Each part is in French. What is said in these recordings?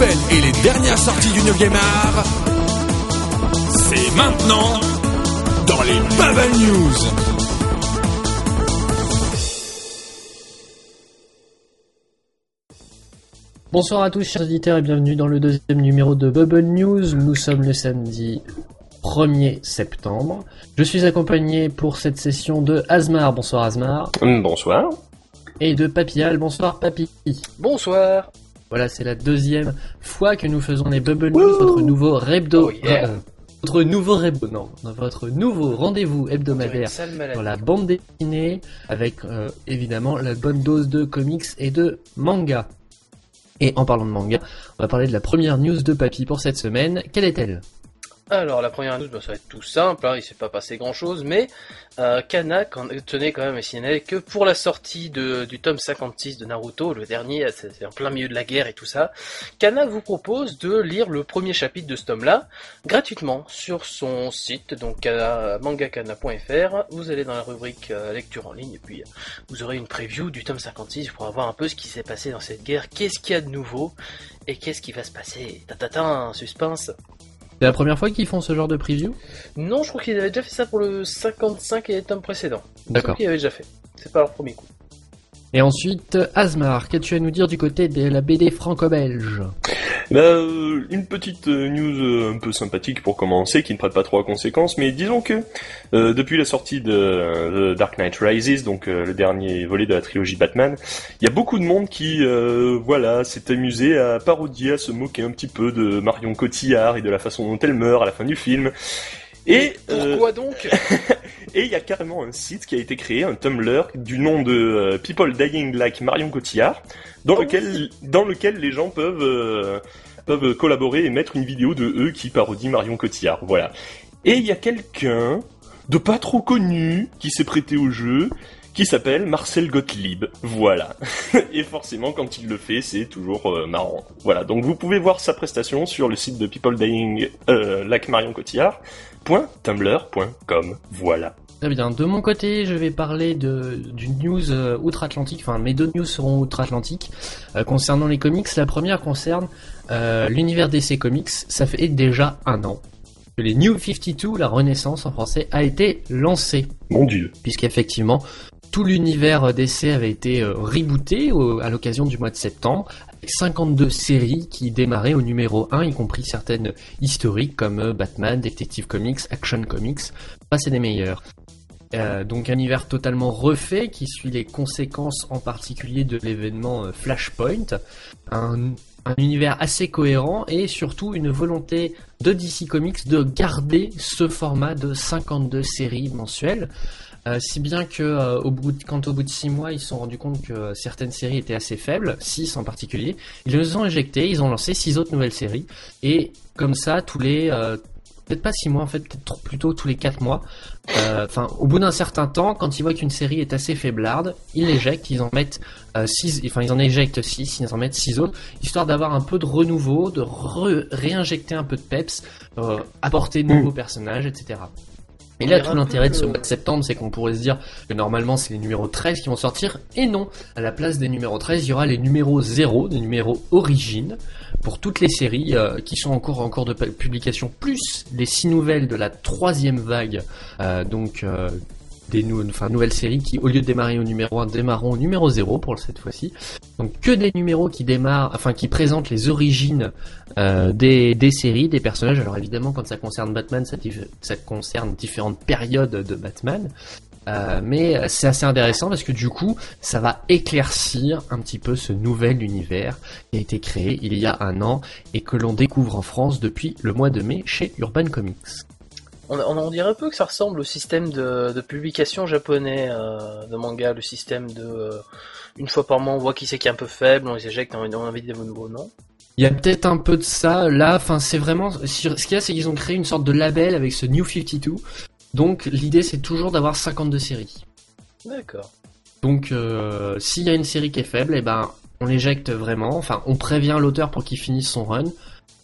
nouvelles et les dernières sorties du 9 art, c'est maintenant dans les Bubble News. Bonsoir à tous chers auditeurs et bienvenue dans le deuxième numéro de Bubble News. Nous sommes le samedi 1er septembre. Je suis accompagné pour cette session de Asmar. Bonsoir Asmar. Bonsoir. Et de Papial. Bonsoir Papy. Bonsoir. Voilà, c'est la deuxième fois que nous faisons les Bubble News, votre nouveau hebdo... Oh, yeah. euh, votre nouveau hebdo... Non, votre nouveau rendez-vous hebdomadaire dans la bande dessinée avec euh, évidemment la bonne dose de comics et de manga. Et en parlant de manga, on va parler de la première news de Papy pour cette semaine. Quelle est-elle? Alors la première news, bah, ça va être tout simple, hein, il s'est pas passé grand chose, mais euh, Kana tenait quand même à signaler que pour la sortie de, du tome 56 de Naruto, le dernier, c'est en plein milieu de la guerre et tout ça, Kana vous propose de lire le premier chapitre de ce tome-là gratuitement sur son site, donc kana- mangakana.fr. Vous allez dans la rubrique euh, lecture en ligne et puis euh, vous aurez une preview du tome 56 pour voir un peu ce qui s'est passé dans cette guerre, qu'est-ce qu'il y a de nouveau et qu'est-ce qui va se passer? Tatatin, suspense. C'est la première fois qu'ils font ce genre de preview? Non, je crois qu'ils avaient déjà fait ça pour le 55 et les tomes précédents. D'accord. qu'ils avaient déjà fait. C'est pas leur premier coup. Et ensuite, Asmar, qu'as-tu à nous dire du côté de la BD franco-belge? Bah, euh, une petite euh, news euh, un peu sympathique pour commencer, qui ne prête pas trop à conséquences, mais disons que euh, depuis la sortie de, Dark Knight Rises, donc euh, le dernier volet de la trilogie Batman, il y a beaucoup de monde qui, euh, voilà, s'est amusé à parodier, à se moquer un petit peu de Marion Cotillard et de la façon dont elle meurt à la fin du film. Et euh, Pourquoi donc? Et il y a carrément un site qui a été créé, un Tumblr, du nom de euh, People Dying Like Marion Cotillard, dans, Oh lequel, dans lequel les gens peuvent, euh, peuvent collaborer et mettre une vidéo de eux qui parodient Marion Cotillard. Voilà. Et il y a quelqu'un de pas trop connu qui s'est prêté au jeu, qui s'appelle Marcel Gottlieb. Voilà. et forcément, quand il le fait, c'est toujours euh, marrant. Voilà. Donc vous pouvez voir sa prestation sur le site de People Dying euh, Like Marion Cotillard. .tumblr.com. Voilà. Très bien. De mon côté, je vais parler de d'une news euh, outre-Atlantique. Enfin, mes deux news seront outre-Atlantique euh, concernant les comics. La première concerne euh, l'univers DC Comics. Ça fait déjà un an que les New 52, la Renaissance en français, a été lancé, Mon dieu. puisqu'effectivement tout l'univers DC avait été euh, rebooté au- à l'occasion du mois de septembre. Avec 52 séries qui démarraient au numéro 1, y compris certaines historiques comme euh, Batman, Detective Comics, Action Comics, pas c'est des meilleurs. Euh, donc un univers totalement refait qui suit les conséquences en particulier de l'événement euh, Flashpoint, un univers assez cohérent et surtout une volonté de DC Comics de garder ce format de 52 séries mensuelles. Euh, si bien que euh, au bout de, quand au bout de 6 mois ils se sont rendus compte que euh, certaines séries étaient assez faibles, 6 en particulier, ils les ont éjectés, ils ont lancé 6 autres nouvelles séries et comme ça tous les euh, peut-être pas 6 mois en fait, peut-être plutôt tous les 4 mois. Enfin, au bout d'un certain temps, quand ils voient qu'une série est assez faiblarde, ils l'éjectent, ils en mettent 6, enfin ils en éjectent 6, ils en mettent 6 autres, histoire d'avoir un peu de renouveau, de réinjecter un peu de peps, apporter de nouveaux personnages, etc. Et là, tout l'intérêt de ce le- mois de septembre, c'est qu'on pourrait se dire que normalement, c'est les numéros 13 qui vont sortir. Et non, à la place des numéros 13, il y aura les numéros 0, des numéros origines, pour toutes les séries euh, qui sont encore en cours de pu- publication, plus les 6 nouvelles de la troisième vague, euh, donc euh, des nouvelles séries qui, au lieu de démarrer au numéro 1, démarreront au numéro 0 pour cette fois-ci. Donc que des numéros qui démarrent, enfin qui présentent les origines euh, des, séries, des personnages. Alors évidemment, quand ça concerne Batman, ça concerne différentes périodes de Batman. Euh, mais euh, c'est assez intéressant parce que du coup, ça va éclaircir un petit peu ce nouvel univers qui a été créé il y a un an et que l'on découvre en France depuis le mois de mai chez Urban Comics. On, on, on dirait un peu que ça ressemble au système de, de publication japonais euh, de manga, le système de euh, une fois par mois on voit qui c'est qui est un peu faible, on les éjecte, on, on invite des nouveaux, non? Il y a peut-être un peu de ça là. Enfin, c'est vraiment ce qu'il y a, c'est qu'ils ont créé une sorte de label avec ce New 52. Donc l'idée, c'est toujours d'avoir 52 séries. D'accord. Donc euh, s'il y a une série qui est faible, et ben on l'éjecte vraiment. Enfin, on prévient l'auteur pour qu'il finisse son run.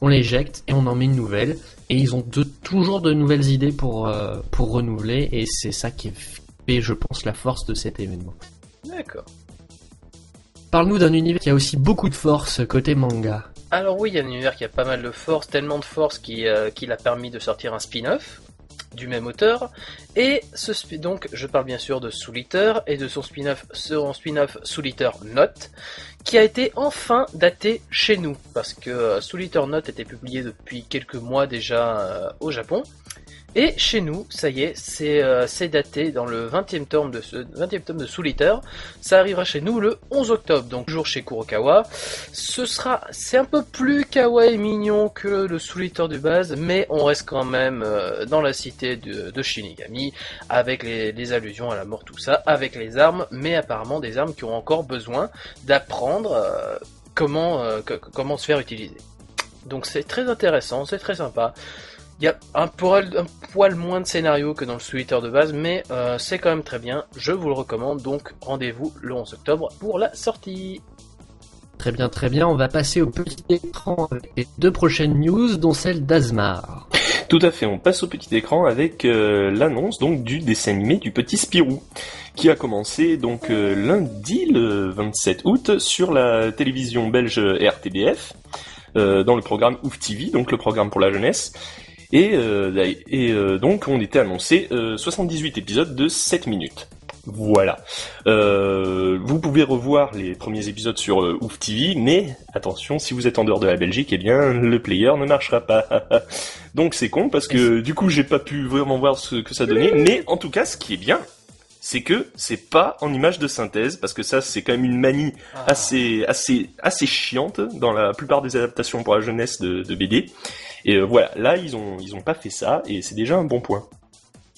On l'éjecte et on en met une nouvelle. Et ils ont de, toujours de nouvelles idées pour euh, pour renouveler. Et c'est ça qui fait, je pense, la force de cet événement. D'accord. Parle-nous d'un univers qui a aussi beaucoup de force côté manga. Alors oui, il y a un univers qui a pas mal de force, tellement de force qu'il euh, qu'il a permis de sortir un spin-off du même auteur. Et ce donc, je parle bien sûr de Soul Eater et de son spin-off, son spin-off Note, qui a été enfin daté chez nous, parce que euh, Soul Eater Note était publié depuis quelques mois déjà euh, au Japon. Et chez nous, ça y est, c'est euh, daté dans le 20e tome de ce 20e tome de Soul Eater. Ça arrivera chez nous le 11 octobre, donc toujours chez Kurokawa. Ce sera, c'est un peu plus kawaii et mignon que le Soul Eater de base, mais on reste quand même euh, dans la cité de, de Shinigami, avec les, les allusions à la mort, tout ça, avec les armes, mais apparemment des armes qui ont encore besoin d'apprendre euh, comment, euh, comment se faire utiliser. Donc c'est très intéressant, c'est très sympa. Il y a un poil, un poil moins de scénario que dans le Eater de base, mais euh, c'est quand même très bien. Je vous le recommande, donc rendez-vous le 11 octobre pour la sortie. Très bien, très bien. On va passer au petit écran avec les deux prochaines news, dont celle d'Azmar. Tout à fait, on passe au petit écran avec euh, l'annonce donc du dessin animé du petit Spirou, qui a commencé donc euh, lundi le 27 août sur la télévision belge RTBF, euh, dans le programme Ouf TV, donc le programme pour la jeunesse. Et, euh, et euh, donc on était annoncé euh, 78 épisodes de 7 minutes. Voilà. Euh, vous pouvez revoir les premiers épisodes sur euh, Ouf TV, mais attention, si vous êtes en dehors de la Belgique, eh bien le player ne marchera pas. Donc c'est con parce que du coup j'ai pas pu vraiment voir ce que ça donnait, mais en tout cas ce qui est bien, c'est que c'est pas en image de synthèse parce que ça c'est quand même une manie assez assez assez chiante dans la plupart des adaptations pour la jeunesse de, de BD. Et euh, voilà, là ils ont ils ont pas fait ça et c'est déjà un bon point.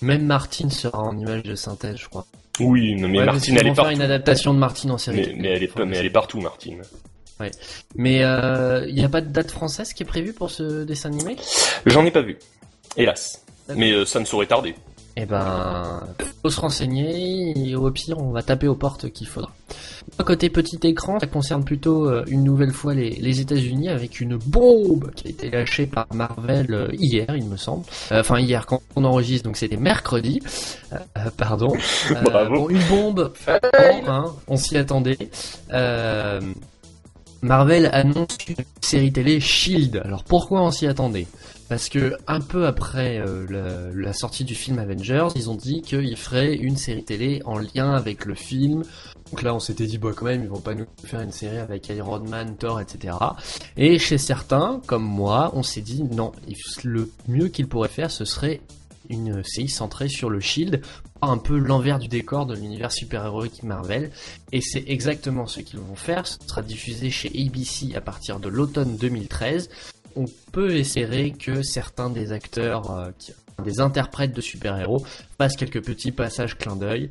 Même Martine sera en image de synthèse, je crois. Oui, mais Ouais, Martine elle est partout. une adaptation de Martine en série. Mais, mais elle est pas, mais elle est partout Martine. Mais euh, il n'y a pas de date française qui est prévue pour ce dessin animé? J'en ai pas vu, hélas. Mais euh, ça ne saurait tarder. Eh ben, faut se renseigner et au pire, on va taper aux portes qu'il faudra. Côté petit écran, ça concerne plutôt euh, une nouvelle fois les, les États-Unis avec une bombe qui a été lâchée par Marvel euh, hier, il me semble. Euh, Enfin hier quand on enregistre, donc c'était mercredi. Euh, pardon. Euh, Bravo. bon, une bombe. Hein, on s'y attendait. Euh, Marvel annonce une série télé Shield. Alors pourquoi on s'y attendait? Parce que un peu après euh, la, sortie du film Avengers, ils ont dit qu'ils feraient une série télé en lien avec le film. Donc là, on s'était dit, bah quand même, ils vont pas nous faire une série avec Iron Man, Thor, etc. Et chez certains, comme moi, on s'est dit, non, le mieux qu'ils pourraient faire, ce serait une série centrée sur le Shield, un peu l'envers du décor de l'univers super-héroïque Marvel. Et c'est exactement ce qu'ils vont faire. Ce sera diffusé chez ABC à partir de l'automne 2013. On peut espérer que certains des acteurs, euh, des interprètes de super-héros, fassent quelques petits passages clin d'œil.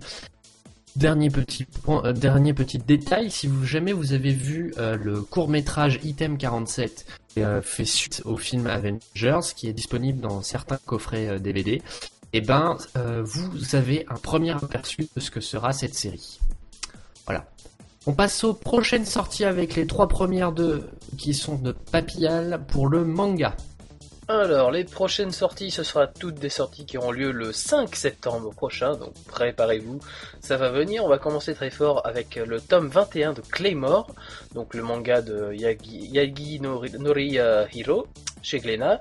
Dernier petit point, euh, dernier petit détail, si jamais vous avez vu euh, le court métrage Item 47 qui euh, fait suite au film Avengers, qui est disponible dans certains coffrets euh, DVD, et ben euh, vous avez un premier aperçu de ce que sera cette série. Voilà. On passe aux prochaines sorties avec les trois premières de qui sont de Papillal pour le manga. Alors, les prochaines sorties, ce sera toutes des sorties qui auront lieu le 5 septembre prochain, donc préparez-vous, ça va venir. On va commencer très fort avec le tome 21 de Claymore, donc le manga de Yagi, Yagi Nori, Hiro, chez Glénat.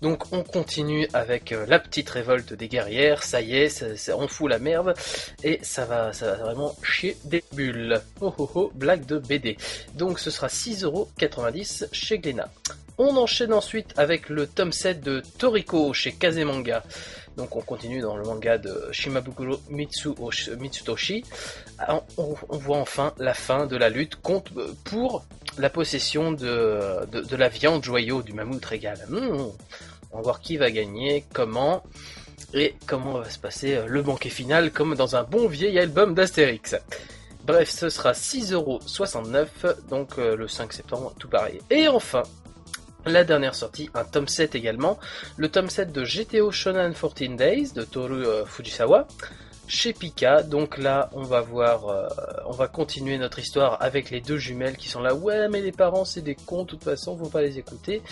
Donc on continue avec euh, la petite révolte des guerrières, ça y est, on fout la merde, et ça va, ça va vraiment chier des bulles. Oh oh oh, blague de BD. Donc ce sera 6,90€ chez Glénat. On enchaîne ensuite avec le tome 7 de Toriko chez Kazemanga. Donc on continue dans le manga de Shimabukuro Mitsu Mitsutoshi. Ah, On, voit enfin la fin de la lutte contre, pour la possession de, la viande joyau du mammouth régal. Hmm, on va voir qui va gagner, comment, et comment va se passer le banquet final comme dans un bon vieil album d'Astérix. Bref, ce sera 6,69€, donc euh, le 5 septembre, tout pareil. Et enfin, la dernière sortie, un tome 7 également, le tome 7 de GTO Shonen 14 Days de Toru euh, Fujisawa chez Pika. Donc là, on va voir, euh, on va continuer notre histoire avec les deux jumelles qui sont là. Ouais, mais les parents, c'est des cons, de toute façon, faut pas les écouter.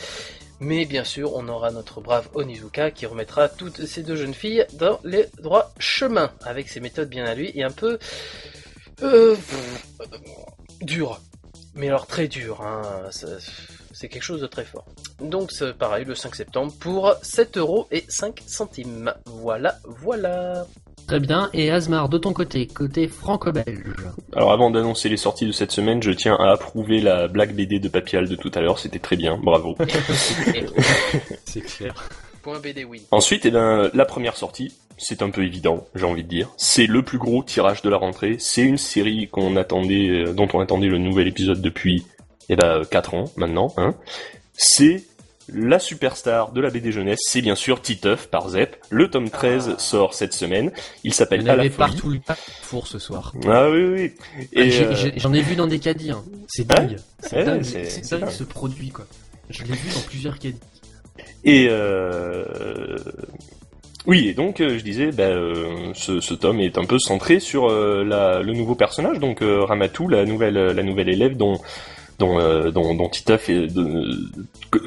Mais bien sûr, on aura notre brave Onizuka qui remettra toutes ces deux jeunes filles dans les droits chemins avec ses méthodes bien à lui et un peu euh, pff, dur. Mais alors très dur, hein. c'est quelque chose de très fort. Donc c'est pareil, le 5 septembre pour 7 euros et 5 centimes. Voilà, voilà. Très bien. Et Asmar, de ton côté, côté franco-belge. Alors avant d'annoncer les sorties de cette semaine, je tiens à approuver la blague BD de Papial de tout à l'heure, c'était très bien, bravo. c'est clair. Point BD, oui. Ensuite, eh ben, la première sortie, c'est un peu évident, j'ai envie de dire. C'est le plus gros tirage de la rentrée. C'est une série qu'on attendait, euh, dont on attendait le nouvel épisode depuis, eh ben, 4 ans maintenant. Hein. C'est la superstar de la BD jeunesse, c'est bien sûr Titeuf par Zep. Le tome 13 sort cette semaine. Il s'appelle À la folie. partout le four ce soir. Ah oui, oui. Et euh, J'en ai, vu dans des caddies. Hein. C'est dingue. C'est dingue. C'est dingue ce produit, quoi. Je l'ai vu dans plusieurs caddies. Et euh... Oui, et donc euh, je disais, ben, euh, ce, tome est un peu centré sur le nouveau personnage, donc Ramatou, la nouvelle, la nouvelle élève dont dont, dont, Titeuf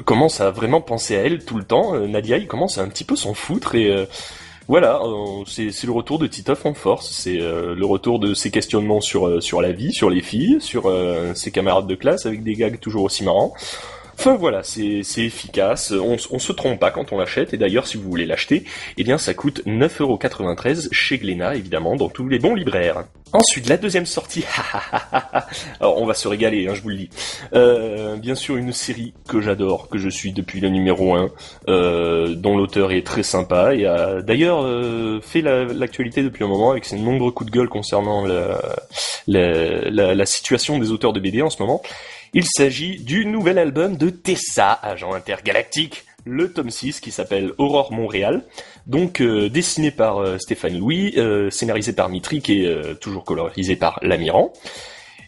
commence à vraiment penser à elle tout le temps. Nadia, il commence à un petit peu s'en foutre et voilà, c'est le retour de Titeuf en force. C'est le retour de ses questionnements sur sur la vie, sur les filles, sur ses camarades de classe avec des gags toujours aussi marrants. Enfin voilà, c'est efficace, on, on se trompe pas quand on l'achète, et d'ailleurs si vous voulez l'acheter, eh bien ça coûte 9,93€ chez Glénat, évidemment, dans tous les bons libraires. Ensuite, la deuxième sortie, alors on va se régaler, hein, je vous le dis. Euh, bien sûr, une série que j'adore, que je suis depuis le numéro 1, euh, dont l'auteur est très sympa, et a d'ailleurs euh, fait l'actualité depuis un moment avec ses nombreux coups de gueule concernant la, la, la situation des auteurs de BD en ce moment. Il s'agit du nouvel album de Tessa, agent intergalactique, le tome 6 qui s'appelle Aurore Montréal, donc euh, dessiné par euh, Stéphane Louis, euh, scénarisé par Mitrick et toujours colorisé par L'Amiran.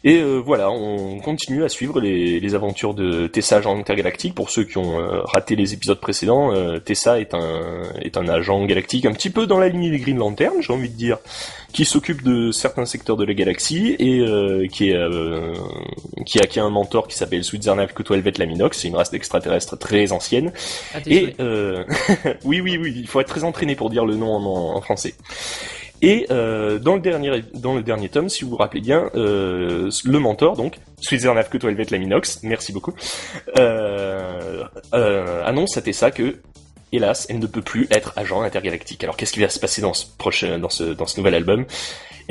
Et euh, voilà, on continue à suivre les, les aventures de Tessa, agent intergalactique. Pour ceux qui ont euh, raté les épisodes précédents, euh, Tessa est un, est un agent galactique un petit peu dans la lignée des Green Lantern, j'ai envie de dire, qui s'occupe de certains secteurs de la galaxie et qui, est, qui a qui a un mentor qui s'appelle Switzernav Kutuelvet Laminox, c'est une race d'extraterrestres très ancienne. Ah, et oui, oui, oui, il faut être très entraîné pour dire le nom en, en français. Et euh, dans le dernier dans le dernier tome, si vous vous rappelez bien, euh, le mentor donc Switzernav que la Laminox, merci beaucoup, euh, euh, annonce à Tessa que hélas, elle ne peut plus être agent intergalactique. Alors qu'est-ce qui va se passer dans ce prochain dans ce dans ce nouvel album?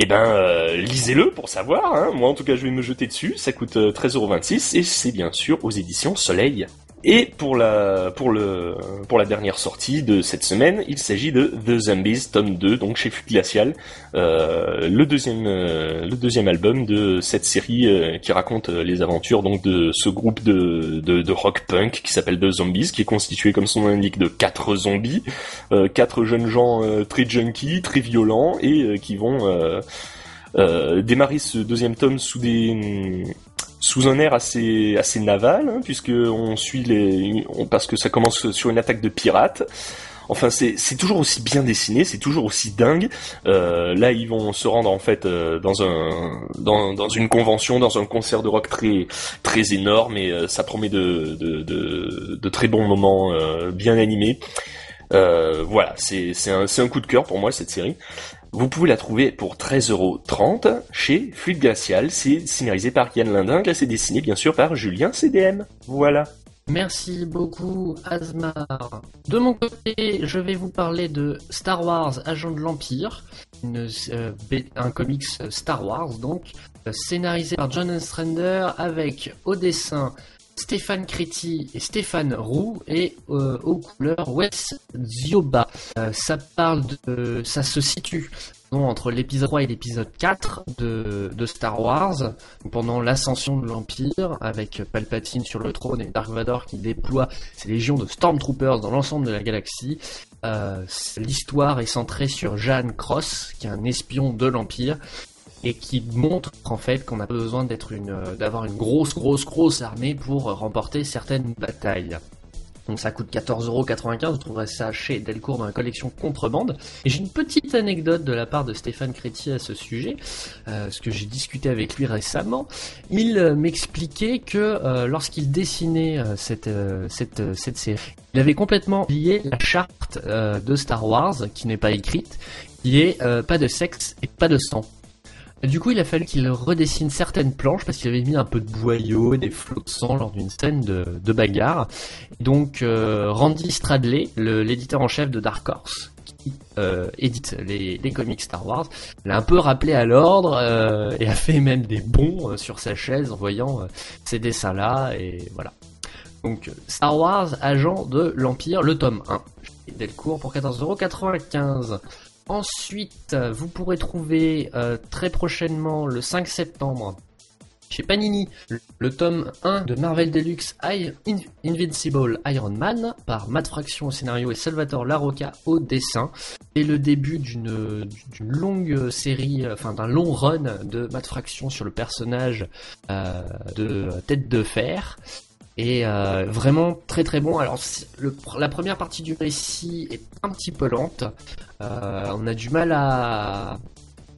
Eh ben, euh, lisez-le pour savoir. Hein. Moi, en tout cas, je vais me jeter dessus. Ça coûte 13,26€ et c'est bien sûr aux éditions Soleil. Et pour la, pour le, pour la dernière sortie de cette semaine, il s'agit de The Zombies tome 2, donc chez Flux Glacial, euh, le deuxième, euh, le deuxième album de cette série euh, qui raconte euh, les aventures donc de ce groupe de, de, de rock punk qui s'appelle The Zombies, qui est constitué comme son nom l'indique de quatre zombies, quatre jeunes gens très junkies, très violents et qui vont démarrer ce deuxième tome sous des sous un air assez assez naval, hein, puisque on suit les, parce que ça commence sur une attaque de pirates. Enfin, c'est toujours aussi bien dessiné, c'est toujours aussi dingue. Euh, là, ils vont se rendre en fait euh, dans un dans, dans une convention, dans un concert de rock très très énorme et euh, ça promet de de, de de, très bons moments euh, bien animés. voilà, c'est un un coup de cœur pour moi cette série. Vous pouvez la trouver pour 13,30€ chez Fluide Glacial. C'est scénarisé par Yann Linding et c'est dessiné bien sûr par Julien CDM. Voilà. Merci beaucoup Asmar. De mon côté, je vais vous parler de Star Wars Agent de l'Empire, euh, un comics Star Wars donc, scénarisé par John Ostrander avec au dessin Stéphane Créti et Stéphane Roux et euh, aux couleurs Wes Zioba. Euh, ça parle de, ça se situe entre l'épisode 3 et l'épisode 4 de, de, Star Wars, pendant l'ascension de l'Empire, avec Palpatine sur le trône et Dark Vador qui déploie ses légions de Stormtroopers dans l'ensemble de la galaxie. Euh, L'histoire est centrée sur Jeanne Cross, qui est un espion de l'Empire, et qui montre en fait qu'on a besoin d'être une, euh, d'avoir une grosse, grosse, grosse armée pour remporter certaines batailles. Donc ça coûte 14,95€, vous trouverez ça chez Delcourt dans la collection Contrebande. Et j'ai une petite anecdote de la part de Stéphane Crétier à ce sujet, euh, parce que j'ai discuté avec lui récemment. Il euh, m'expliquait que lorsqu'il dessinait cette série, il avait complètement oublié la charte de Star Wars, qui n'est pas écrite, qui est pas de sexe et pas de sang. Du coup, il a fallu qu'il redessine certaines planches parce qu'il avait mis un peu de boyau, des flots de sang lors d'une scène de, de bagarre. Donc, euh, Randy Stradley, l'éditeur en chef de Dark Horse, qui euh, édite les, comics Star Wars, l'a un peu rappelé à l'ordre euh, et a fait même des bons sur sa chaise en voyant ces dessins-là. Et voilà. Donc, Star Wars, agent de l'Empire, le tome 1. Delcourt pour 14,95€. Ensuite, vous pourrez trouver euh, très prochainement, le 5 septembre, chez Panini, le tome 1 de Marvel Deluxe Invincible Iron Man par Matt Fraction au scénario et Salvatore Larocca au dessin. Et le début d'une longue série, enfin d'un long run de Matt Fraction sur le personnage euh, de Tête de Fer. Et euh, vraiment très très bon. Alors la première partie du récit est un petit peu lente. Euh, on a du mal à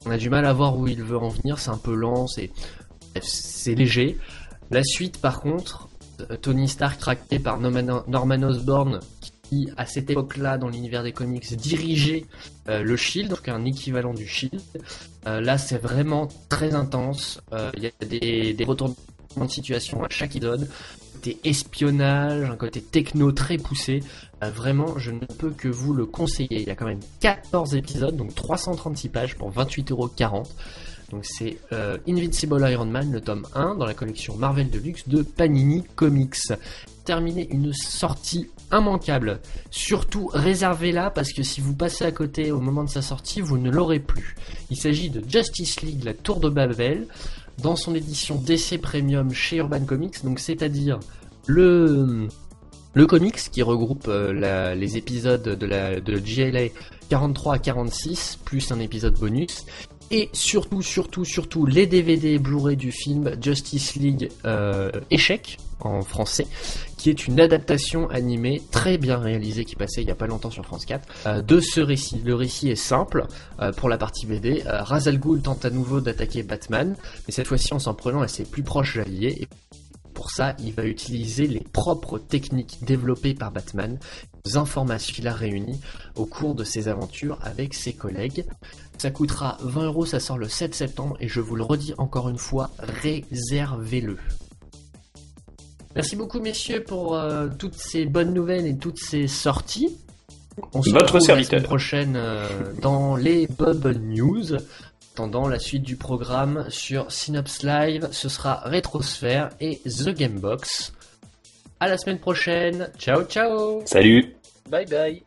on a du mal à voir où il veut en venir. C'est un peu lent. C'est c'est léger. La suite par contre, euh, Tony Stark traqué par Norman, Norman Osborn qui à cette époque-là dans l'univers des comics dirigeait le Shield, donc un équivalent du Shield. Là c'est vraiment très intense. Il y a des, des retournements de situation à chaque épisode côté espionnage, un côté techno très poussé. Euh, vraiment, je ne peux que vous le conseiller. Il y a quand même 14 épisodes, donc 336 pages pour 28,40€. Donc c'est euh, Invincible Iron Man, le tome 1, dans la collection Marvel Deluxe de Panini Comics. Terminer une sortie immanquable. Surtout réservez-la parce que si vous passez à côté au moment de sa sortie, vous ne l'aurez plus. Il s'agit de Justice League, la Tour de Babel, dans son édition DC Premium chez Urban Comics, donc c'est-à-dire le le comics qui regroupe euh, les épisodes de la de GLA 43 à 46 plus un épisode bonus et surtout surtout surtout les DVD Blu-ray du film Justice League euh, échec en français qui est une adaptation animée très bien réalisée qui passait il y a pas longtemps sur France 4 euh, de ce récit. Le récit est simple euh, pour la partie BD. Euh, Ra's al Ghul tente à nouveau d'attaquer Batman, mais cette fois-ci en s'en prenant à ses plus proches alliés. Pour ça, il va utiliser les propres techniques développées par Batman, les informations qu'il a réunies au cours de ses aventures avec ses collègues. Ça coûtera 20 euros, ça sort le 7 septembre et je vous le redis encore une fois, réservez-le. Merci beaucoup messieurs pour euh, toutes ces bonnes nouvelles et toutes ces sorties. On se Votre retrouve la semaine prochaine euh, dans les Bubble News. Attendant la suite du programme sur Synops Live, ce sera Rétrosphère et The Gamebox. À la semaine prochaine. Ciao ciao Salut Bye bye.